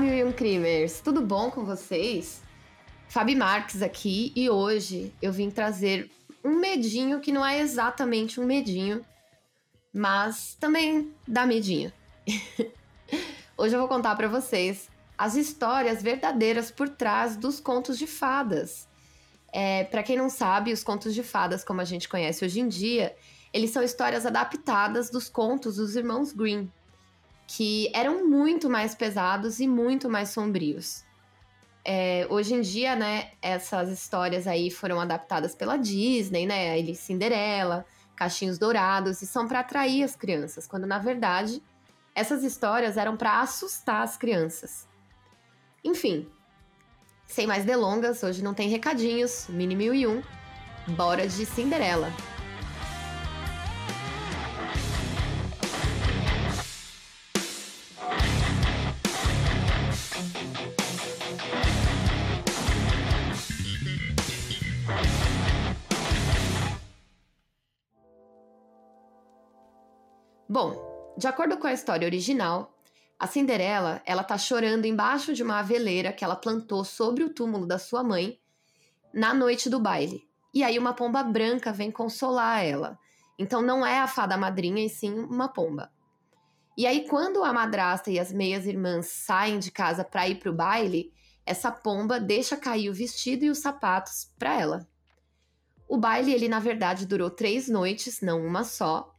Mil e um crimers! Tudo bom com vocês? Fabi Marques aqui e hoje eu vim trazer um medinho que não é exatamente um medinho, mas também dá medinho. hoje eu vou contar para vocês as histórias verdadeiras por trás dos contos de fadas. É, para quem não sabe, os contos de fadas, como a gente conhece hoje em dia, eles são histórias adaptadas dos contos dos irmãos Grimm, que eram muito mais pesados e muito mais sombrios. É, hoje em dia, né, essas histórias aí foram adaptadas pela Disney, né, ele Cinderela, Cachinhos Dourados, e são para atrair as crianças, quando na verdade essas histórias eram para assustar as crianças. Enfim, sem mais delongas, hoje não tem recadinhos, Mini Mil e Um, bora de Cinderela. Bom, de acordo com a história original, a Cinderela, ela tá chorando embaixo de uma aveleira que ela plantou sobre o túmulo da sua mãe na noite do baile. E aí uma pomba branca vem consolar ela. Então não é a fada madrinha e sim uma pomba. E aí quando a madrasta e as meias irmãs saem de casa para ir pro baile, essa pomba deixa cair o vestido e os sapatos para ela. O baile, ele na verdade durou três noites, não uma só,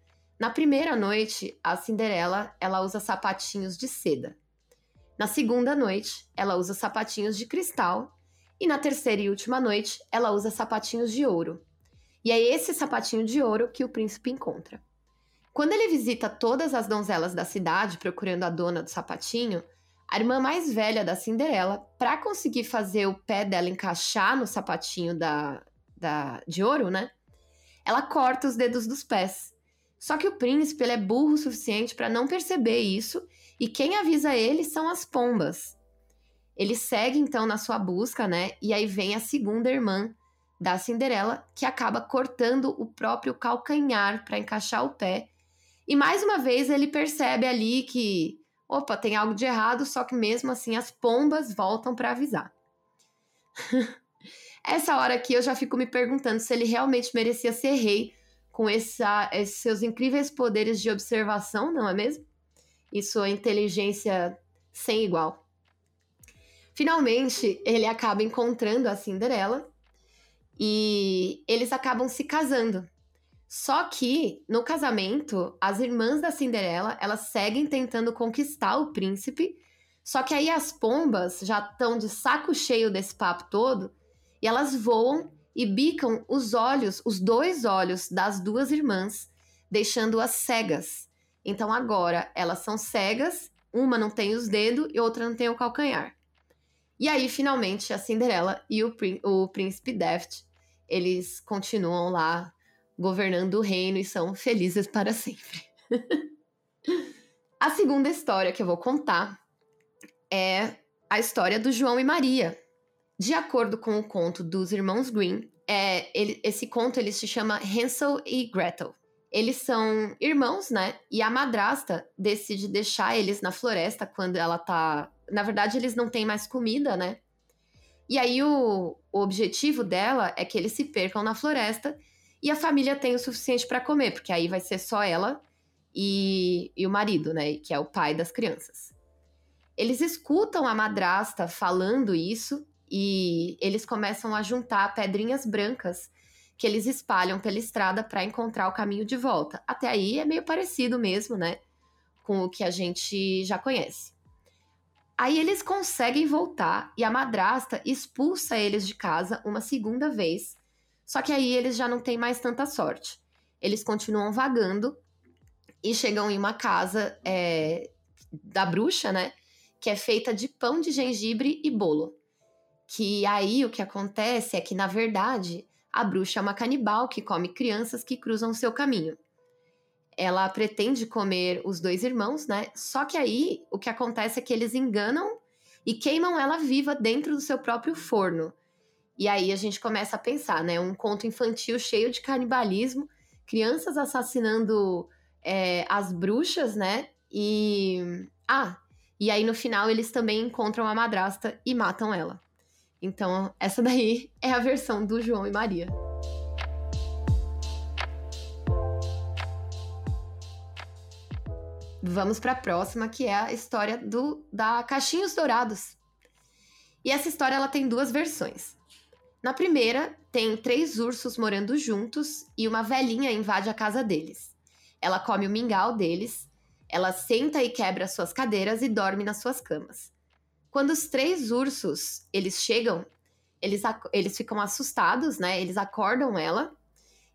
na primeira noite, a Cinderela ela usa sapatinhos de seda. Na segunda noite, ela usa sapatinhos de cristal. E na terceira e última noite, ela usa sapatinhos de ouro. E é esse sapatinho de ouro que o príncipe encontra. Quando ele visita todas as donzelas da cidade procurando a dona do sapatinho, a irmã mais velha da Cinderela, para conseguir fazer o pé dela encaixar no sapatinho da, da, de ouro, né? Ela corta os dedos dos pés. Só que o príncipe é burro o suficiente para não perceber isso, e quem avisa ele são as pombas. Ele segue então na sua busca, né? E aí vem a segunda irmã da Cinderela, que acaba cortando o próprio calcanhar para encaixar o pé. E mais uma vez ele percebe ali que, opa, tem algo de errado, só que mesmo assim as pombas voltam para avisar. Essa hora aqui eu já fico me perguntando se ele realmente merecia ser rei com essa, esses seus incríveis poderes de observação, não é mesmo? E sua inteligência sem igual. Finalmente, ele acaba encontrando a Cinderela e eles acabam se casando. Só que no casamento, as irmãs da Cinderela, elas seguem tentando conquistar o príncipe, só que aí as pombas já estão de saco cheio desse papo todo e elas voam e bicam os olhos, os dois olhos das duas irmãs, deixando-as cegas. Então agora elas são cegas, uma não tem os dedos e outra não tem o calcanhar. E aí finalmente a Cinderela e o, o príncipe Deft, eles continuam lá governando o reino e são felizes para sempre. a segunda história que eu vou contar é a história do João e Maria, de acordo com o conto dos irmãos Grimm, é, ele, esse conto ele se chama Hansel e Gretel. Eles são irmãos, né? E a madrasta decide deixar eles na floresta quando ela tá. Na verdade, eles não têm mais comida, né? E aí o, o objetivo dela é que eles se percam na floresta e a família tem o suficiente para comer, porque aí vai ser só ela e, e o marido, né? Que é o pai das crianças. Eles escutam a madrasta falando isso e eles começam a juntar pedrinhas brancas que eles espalham pela estrada para encontrar o caminho de volta. Até aí é meio parecido mesmo, né? Com o que a gente já conhece. Aí eles conseguem voltar e a madrasta expulsa eles de casa uma segunda vez. Só que aí eles já não têm mais tanta sorte. Eles continuam vagando e chegam em uma casa é, da bruxa, né? Que é feita de pão de gengibre e bolo que aí o que acontece é que, na verdade, a bruxa é uma canibal que come crianças que cruzam seu caminho. Ela pretende comer os dois irmãos, né? Só que aí o que acontece é que eles enganam e queimam ela viva dentro do seu próprio forno. E aí a gente começa a pensar, né? Um conto infantil cheio de canibalismo, crianças assassinando é, as bruxas, né? E. Ah, E aí no final eles também encontram a madrasta e matam ela. Então, essa daí é a versão do João e Maria. Vamos para a próxima, que é a história do da Caixinhos Dourados. E essa história ela tem duas versões. Na primeira, tem três ursos morando juntos e uma velhinha invade a casa deles. Ela come o mingau deles, ela senta e quebra suas cadeiras e dorme nas suas camas. Quando os três ursos eles chegam, eles, eles ficam assustados, né? Eles acordam ela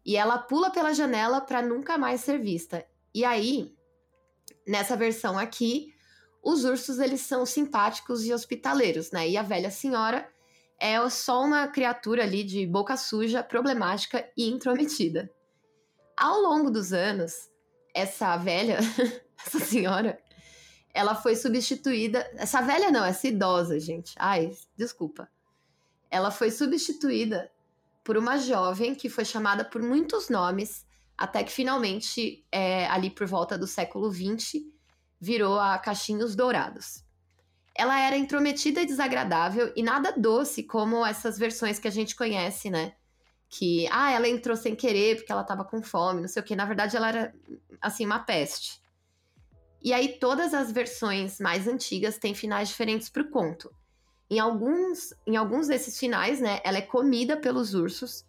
e ela pula pela janela para nunca mais ser vista. E aí, nessa versão aqui, os ursos eles são simpáticos e hospitaleiros, né? E a velha senhora é só uma criatura ali de boca suja, problemática e intrometida. Ao longo dos anos, essa velha, essa senhora, ela foi substituída. Essa velha não, essa idosa, gente. Ai, desculpa. Ela foi substituída por uma jovem que foi chamada por muitos nomes, até que finalmente, é, ali por volta do século XX, virou a Caixinhos Dourados. Ela era intrometida e desagradável e nada doce como essas versões que a gente conhece, né? Que, ah, ela entrou sem querer porque ela tava com fome, não sei o que. Na verdade, ela era, assim, uma peste. E aí, todas as versões mais antigas têm finais diferentes pro conto. Em alguns, em alguns desses finais, né, ela é comida pelos ursos.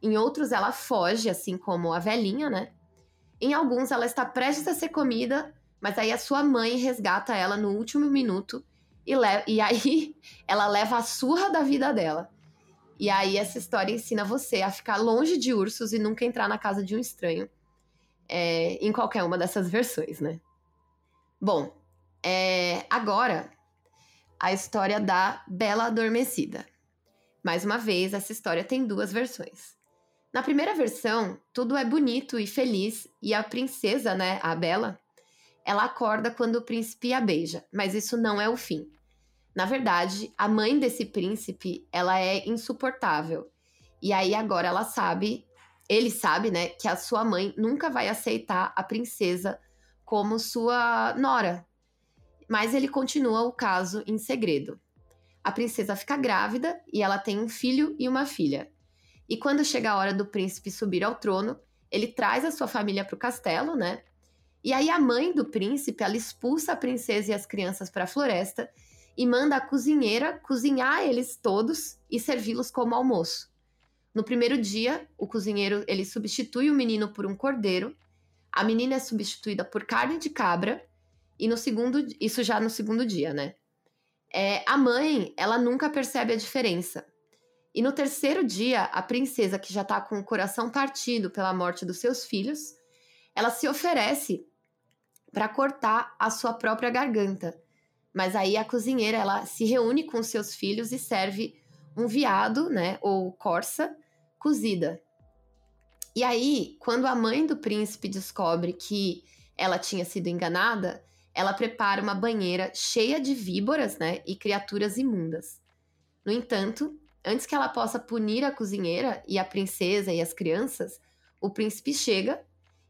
Em outros, ela foge, assim como a velhinha, né? Em alguns, ela está prestes a ser comida, mas aí a sua mãe resgata ela no último minuto e, e aí ela leva a surra da vida dela. E aí essa história ensina você a ficar longe de ursos e nunca entrar na casa de um estranho. É, em qualquer uma dessas versões, né? Bom, é, agora a história da Bela Adormecida. Mais uma vez, essa história tem duas versões. Na primeira versão, tudo é bonito e feliz e a princesa, né, a Bela, ela acorda quando o príncipe a beija, mas isso não é o fim. Na verdade, a mãe desse príncipe, ela é insuportável. E aí agora ela sabe, ele sabe, né, que a sua mãe nunca vai aceitar a princesa como sua nora. Mas ele continua o caso em segredo. A princesa fica grávida e ela tem um filho e uma filha. E quando chega a hora do príncipe subir ao trono, ele traz a sua família para o castelo, né? E aí a mãe do príncipe, ela expulsa a princesa e as crianças para a floresta e manda a cozinheira cozinhar eles todos e servi-los como almoço. No primeiro dia, o cozinheiro ele substitui o menino por um cordeiro, a menina é substituída por carne de cabra e no segundo, isso já no segundo dia, né? É, a mãe, ela nunca percebe a diferença. E no terceiro dia, a princesa, que já tá com o coração partido pela morte dos seus filhos, ela se oferece para cortar a sua própria garganta. Mas aí a cozinheira ela se reúne com seus filhos e serve um viado, né, ou corça cozida. E aí, quando a mãe do príncipe descobre que ela tinha sido enganada, ela prepara uma banheira cheia de víboras, né, e criaturas imundas. No entanto, antes que ela possa punir a cozinheira e a princesa e as crianças, o príncipe chega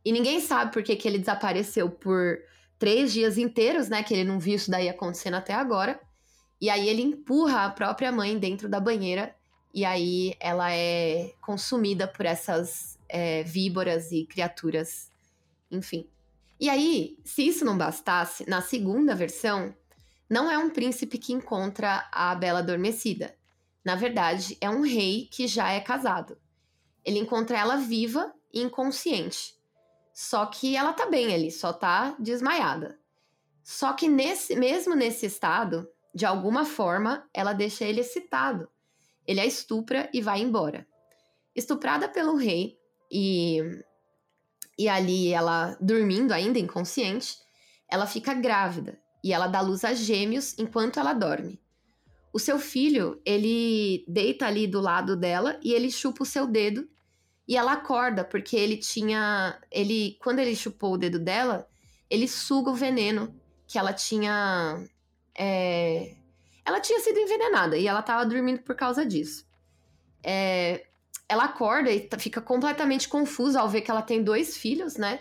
e ninguém sabe por que, que ele desapareceu por três dias inteiros, né? Que ele não viu isso daí acontecendo até agora. E aí ele empurra a própria mãe dentro da banheira. E aí ela é consumida por essas é, víboras e criaturas, enfim. E aí, se isso não bastasse, na segunda versão, não é um príncipe que encontra a Bela Adormecida. Na verdade, é um rei que já é casado. Ele encontra ela viva e inconsciente. Só que ela tá bem ali, só tá desmaiada. Só que nesse, mesmo nesse estado, de alguma forma, ela deixa ele excitado. Ele a estupra e vai embora. Estuprada pelo rei e, e ali ela dormindo ainda inconsciente, ela fica grávida e ela dá luz a gêmeos enquanto ela dorme. O seu filho, ele deita ali do lado dela e ele chupa o seu dedo e ela acorda porque ele tinha. Ele, quando ele chupou o dedo dela, ele suga o veneno que ela tinha. É, ela tinha sido envenenada e ela tava dormindo por causa disso. É, ela acorda e fica completamente confusa ao ver que ela tem dois filhos, né?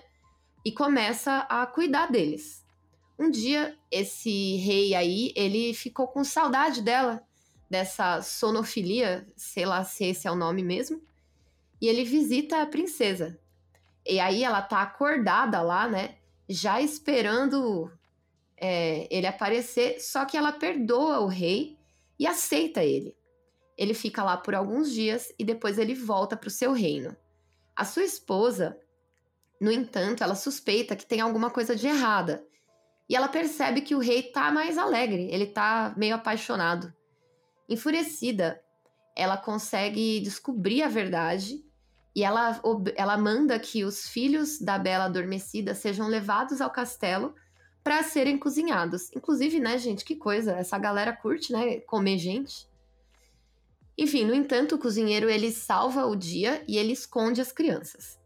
E começa a cuidar deles. Um dia, esse rei aí, ele ficou com saudade dela, dessa sonofilia, sei lá se esse é o nome mesmo, e ele visita a princesa. E aí ela tá acordada lá, né? Já esperando é, ele aparecer, só que ela perdoa o rei e aceita ele. Ele fica lá por alguns dias e depois ele volta para o seu reino. A sua esposa, no entanto, ela suspeita que tem alguma coisa de errada. E ela percebe que o rei tá mais alegre, ele tá meio apaixonado. Enfurecida, ela consegue descobrir a verdade e ela, ela manda que os filhos da Bela Adormecida sejam levados ao castelo para serem cozinhados. Inclusive, né, gente, que coisa, essa galera curte, né, comer gente. Enfim, no entanto, o cozinheiro ele salva o dia e ele esconde as crianças.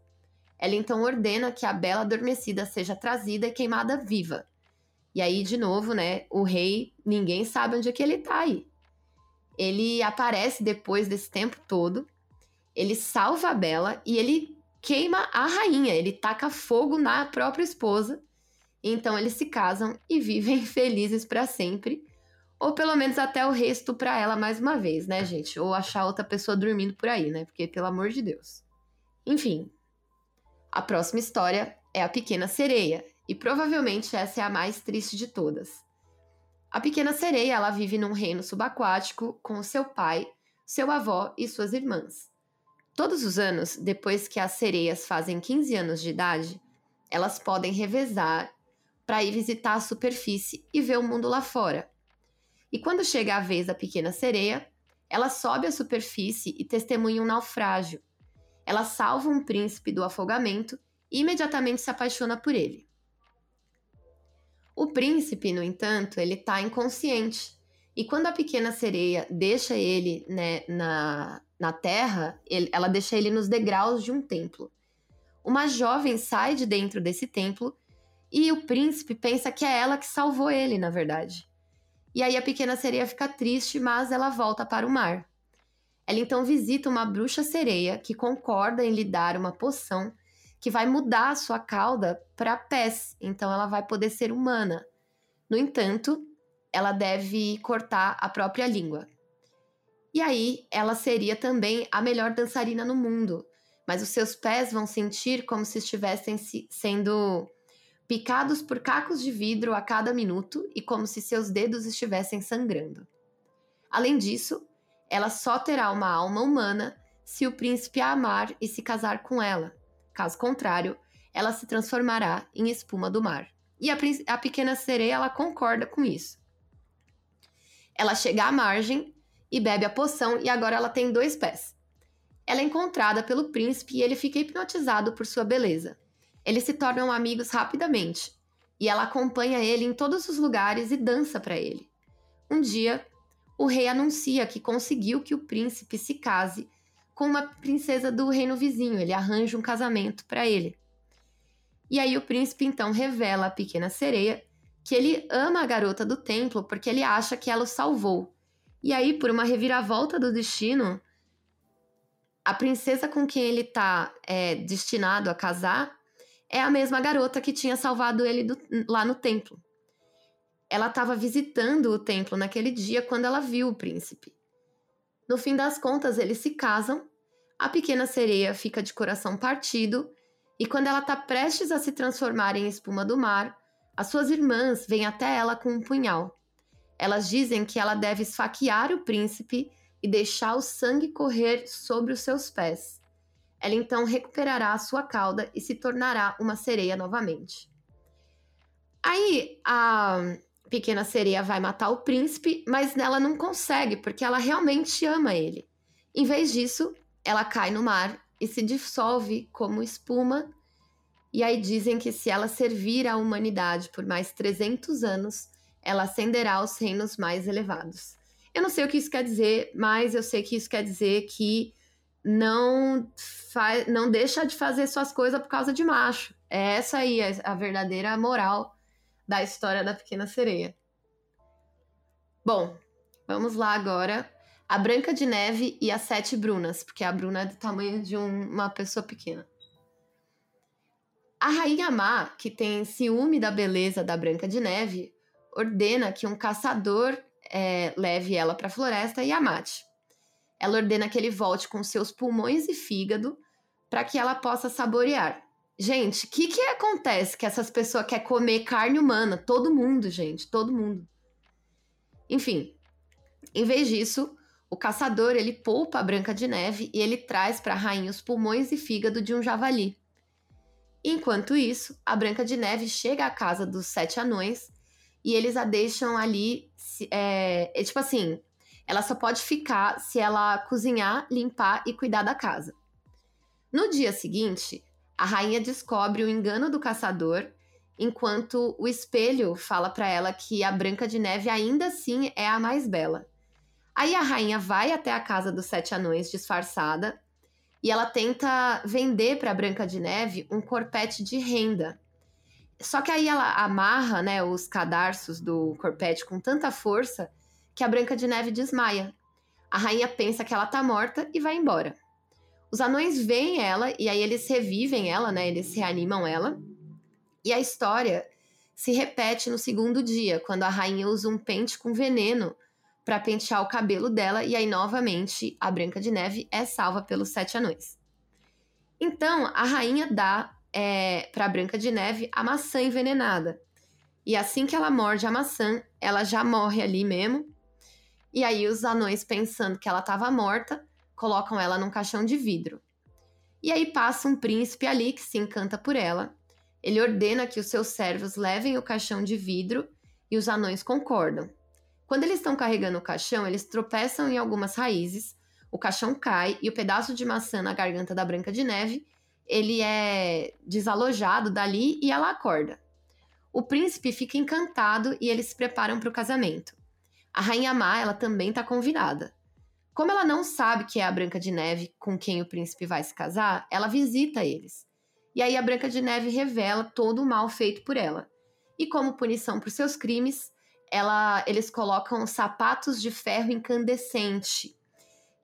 Ela então ordena que a Bela Adormecida seja trazida e queimada viva. E aí, de novo, né, o rei, ninguém sabe onde é que ele tá aí. Ele aparece depois desse tempo todo, ele salva a Bela e ele queima a rainha, ele taca fogo na própria esposa então eles se casam e vivem felizes para sempre. Ou pelo menos até o resto para ela mais uma vez, né, gente? Ou achar outra pessoa dormindo por aí, né? Porque, pelo amor de Deus. Enfim, a próxima história é A Pequena Sereia. E provavelmente essa é a mais triste de todas. A pequena sereia, ela vive num reino subaquático com seu pai, seu avó e suas irmãs. Todos os anos, depois que as sereias fazem 15 anos de idade, elas podem revezar para ir visitar a superfície e ver o mundo lá fora. E quando chega a vez da pequena sereia, ela sobe à superfície e testemunha um naufrágio. Ela salva um príncipe do afogamento e imediatamente se apaixona por ele. O príncipe, no entanto, ele está inconsciente. E quando a pequena sereia deixa ele né, na, na terra, ele, ela deixa ele nos degraus de um templo. Uma jovem sai de dentro desse templo e o príncipe pensa que é ela que salvou ele, na verdade. E aí a pequena sereia fica triste, mas ela volta para o mar. Ela então visita uma bruxa sereia que concorda em lhe dar uma poção que vai mudar a sua cauda para pés, então ela vai poder ser humana. No entanto, ela deve cortar a própria língua. E aí, ela seria também a melhor dançarina no mundo, mas os seus pés vão sentir como se estivessem sendo picados por cacos de vidro a cada minuto e como se seus dedos estivessem sangrando. Além disso, ela só terá uma alma humana se o príncipe a amar e se casar com ela. Caso contrário, ela se transformará em espuma do mar. E a, a pequena sereia ela concorda com isso. Ela chega à margem e bebe a poção e agora ela tem dois pés. Ela é encontrada pelo príncipe e ele fica hipnotizado por sua beleza. Eles se tornam amigos rapidamente e ela acompanha ele em todos os lugares e dança para ele. Um dia, o rei anuncia que conseguiu que o príncipe se case com uma princesa do reino vizinho. Ele arranja um casamento para ele. E aí o príncipe então revela à pequena sereia que ele ama a garota do templo porque ele acha que ela o salvou. E aí, por uma reviravolta do destino, a princesa com quem ele está é, destinado a casar é a mesma garota que tinha salvado ele do, lá no templo. Ela estava visitando o templo naquele dia quando ela viu o príncipe. No fim das contas, eles se casam, a pequena sereia fica de coração partido, e quando ela está prestes a se transformar em espuma do mar, as suas irmãs vêm até ela com um punhal. Elas dizem que ela deve esfaquear o príncipe e deixar o sangue correr sobre os seus pés. Ela então recuperará a sua cauda e se tornará uma sereia novamente. Aí a pequena sereia vai matar o príncipe, mas ela não consegue porque ela realmente ama ele. Em vez disso, ela cai no mar e se dissolve como espuma. E aí dizem que se ela servir à humanidade por mais 300 anos, ela ascenderá aos reinos mais elevados. Eu não sei o que isso quer dizer, mas eu sei que isso quer dizer que não faz, não deixa de fazer suas coisas por causa de macho. É essa aí a verdadeira moral da história da pequena sereia. Bom, vamos lá agora. A Branca de Neve e as Sete Brunas, porque a Bruna é do tamanho de um, uma pessoa pequena. A rainha má, que tem ciúme da beleza da Branca de Neve, ordena que um caçador é, leve ela para a floresta e a mate. Ela ordena que ele volte com seus pulmões e fígado para que ela possa saborear. Gente, o que, que acontece que essas pessoas querem comer carne humana? Todo mundo, gente, todo mundo. Enfim, em vez disso, o caçador ele poupa a Branca de Neve e ele traz para a rainha os pulmões e fígado de um javali. Enquanto isso, a Branca de Neve chega à casa dos sete anões e eles a deixam ali. É, é, tipo assim, ela só pode ficar se ela cozinhar, limpar e cuidar da casa. No dia seguinte, a rainha descobre o engano do caçador, enquanto o espelho fala para ela que a Branca de Neve ainda assim é a mais bela. Aí a rainha vai até a casa dos sete anões disfarçada e ela tenta vender para Branca de Neve um corpete de renda. Só que aí ela amarra, né, os cadarços do corpete com tanta força que a Branca de Neve desmaia. A rainha pensa que ela tá morta e vai embora. Os anões veem ela e aí eles revivem ela, né? Eles reanimam ela. E a história se repete no segundo dia, quando a rainha usa um pente com veneno para pentear o cabelo dela e aí novamente a Branca de Neve é salva pelos sete anões. Então a rainha dá é, para Branca de Neve a maçã envenenada. E assim que ela morde a maçã, ela já morre ali mesmo. E aí os anões pensando que ela estava morta, colocam ela num caixão de vidro. E aí passa um príncipe ali que se encanta por ela. Ele ordena que os seus servos levem o caixão de vidro e os anões concordam. Quando eles estão carregando o caixão, eles tropeçam em algumas raízes, o caixão cai e o pedaço de maçã na garganta da Branca de Neve, ele é desalojado dali e ela acorda. O príncipe fica encantado e eles se preparam para o casamento. A rainha má, ela também está convidada. Como ela não sabe que é a Branca de Neve com quem o príncipe vai se casar, ela visita eles. E aí a Branca de Neve revela todo o mal feito por ela. E como punição por seus crimes, ela, eles colocam sapatos de ferro incandescente,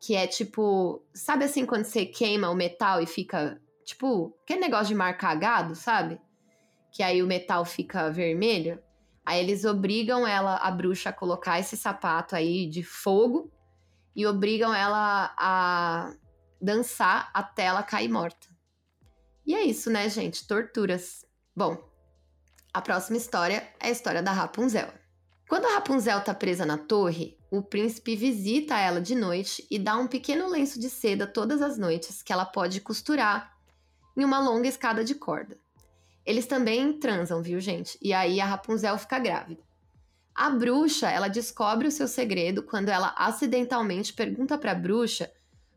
que é tipo, sabe assim quando você queima o metal e fica tipo, aquele negócio de marcar gado, sabe? Que aí o metal fica vermelho. Aí eles obrigam ela, a bruxa, a colocar esse sapato aí de fogo e obrigam ela a dançar até ela cair morta. E é isso, né, gente? Torturas. Bom, a próxima história é a história da Rapunzel. Quando a Rapunzel tá presa na torre, o príncipe visita ela de noite e dá um pequeno lenço de seda todas as noites que ela pode costurar em uma longa escada de corda. Eles também transam, viu, gente? E aí a Rapunzel fica grávida. A bruxa, ela descobre o seu segredo quando ela acidentalmente pergunta para a bruxa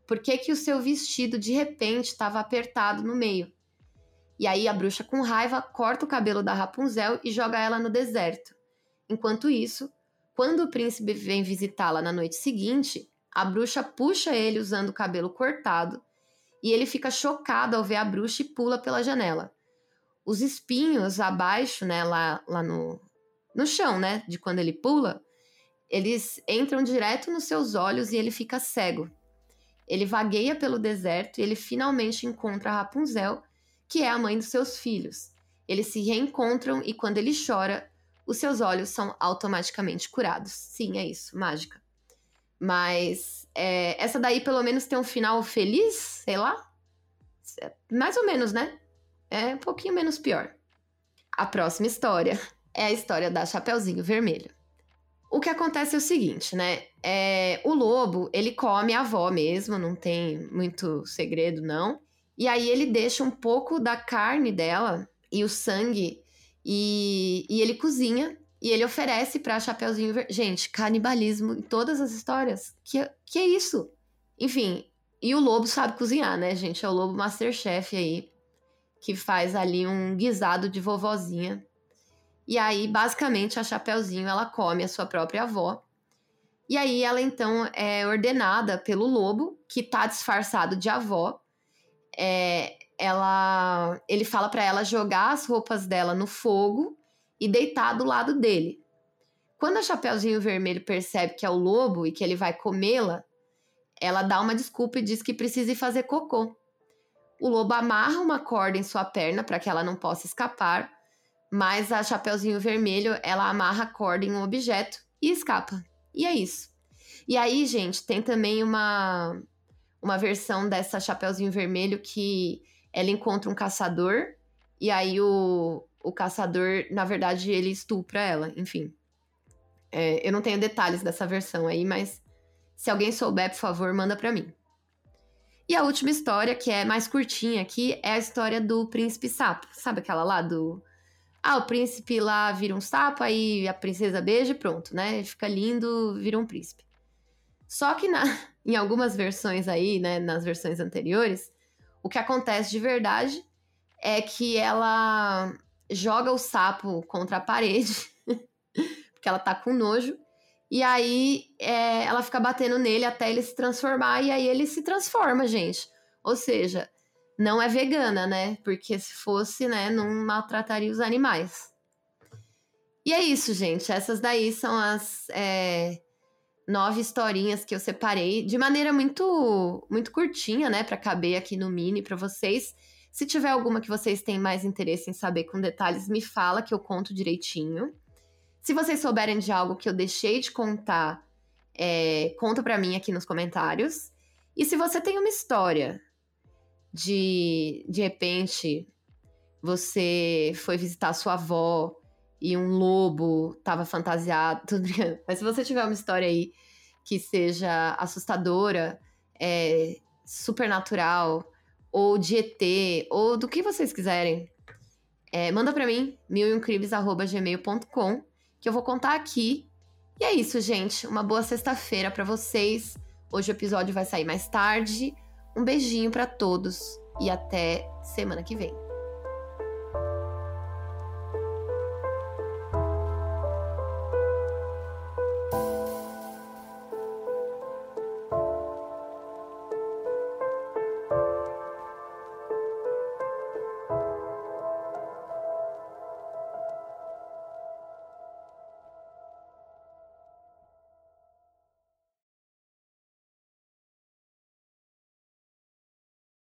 por que que o seu vestido de repente estava apertado no meio. E aí a bruxa com raiva corta o cabelo da Rapunzel e joga ela no deserto. Enquanto isso, quando o príncipe vem visitá-la na noite seguinte, a bruxa puxa ele usando o cabelo cortado e ele fica chocado ao ver a bruxa e pula pela janela. Os espinhos abaixo, né, lá, lá no, no chão, né? De quando ele pula, eles entram direto nos seus olhos e ele fica cego. Ele vagueia pelo deserto e ele finalmente encontra Rapunzel, que é a mãe dos seus filhos. Eles se reencontram e quando ele chora, os seus olhos são automaticamente curados. Sim, é isso, mágica. Mas é, essa daí pelo menos tem um final feliz, sei lá. Mais ou menos, né? É um pouquinho menos pior. A próxima história é a história da Chapeuzinho Vermelho. O que acontece é o seguinte, né? É, o lobo, ele come a avó mesmo, não tem muito segredo, não. E aí ele deixa um pouco da carne dela e o sangue e, e ele cozinha e ele oferece pra Chapeuzinho Vermelho. Gente, canibalismo em todas as histórias. Que, que é isso? Enfim, e o lobo sabe cozinhar, né, gente? É o lobo Masterchef aí, que faz ali um guisado de vovozinha e aí, basicamente, a Chapeuzinho ela come a sua própria avó. E aí ela então é ordenada pelo lobo, que tá disfarçado de avó. É, ela, ele fala para ela jogar as roupas dela no fogo e deitar do lado dele. Quando a Chapeuzinho Vermelho percebe que é o lobo e que ele vai comê-la, ela dá uma desculpa e diz que precisa ir fazer cocô. O lobo amarra uma corda em sua perna para que ela não possa escapar, mas a Chapeuzinho Vermelho, ela amarra a corda em um objeto e escapa. E é isso. E aí, gente, tem também uma uma versão dessa Chapeuzinho Vermelho que ela encontra um caçador e aí o, o caçador, na verdade, ele estupra ela, enfim. É, eu não tenho detalhes dessa versão aí, mas se alguém souber, por favor, manda para mim. E a última história, que é mais curtinha aqui, é a história do príncipe sapo. Sabe aquela lá do. Ah, o príncipe lá vira um sapo, aí a princesa beija e pronto, né? Fica lindo, vira um príncipe. Só que na, em algumas versões aí, né, nas versões anteriores, o que acontece de verdade é que ela joga o sapo contra a parede, porque ela tá com nojo, e aí é, ela fica batendo nele até ele se transformar, e aí ele se transforma, gente. Ou seja, não é vegana, né? Porque se fosse, né, não maltrataria os animais. E é isso, gente. Essas daí são as é, nove historinhas que eu separei de maneira muito, muito curtinha, né, para caber aqui no mini para vocês. Se tiver alguma que vocês têm mais interesse em saber com detalhes, me fala que eu conto direitinho. Se vocês souberem de algo que eu deixei de contar, é, conta para mim aqui nos comentários. E se você tem uma história de de repente você foi visitar sua avó e um lobo tava fantasiado, tudo. Mas se você tiver uma história aí que seja assustadora, é, supernatural, ou de ET, ou do que vocês quiserem, é, manda para mim, milincrimes.gmail.com que eu vou contar aqui. E é isso, gente. Uma boa sexta-feira para vocês. Hoje o episódio vai sair mais tarde. Um beijinho para todos e até semana que vem.